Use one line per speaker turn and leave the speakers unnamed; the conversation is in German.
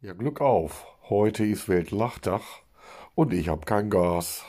Ja, Glück auf. Heute ist Weltlachtag und ich hab kein Gas.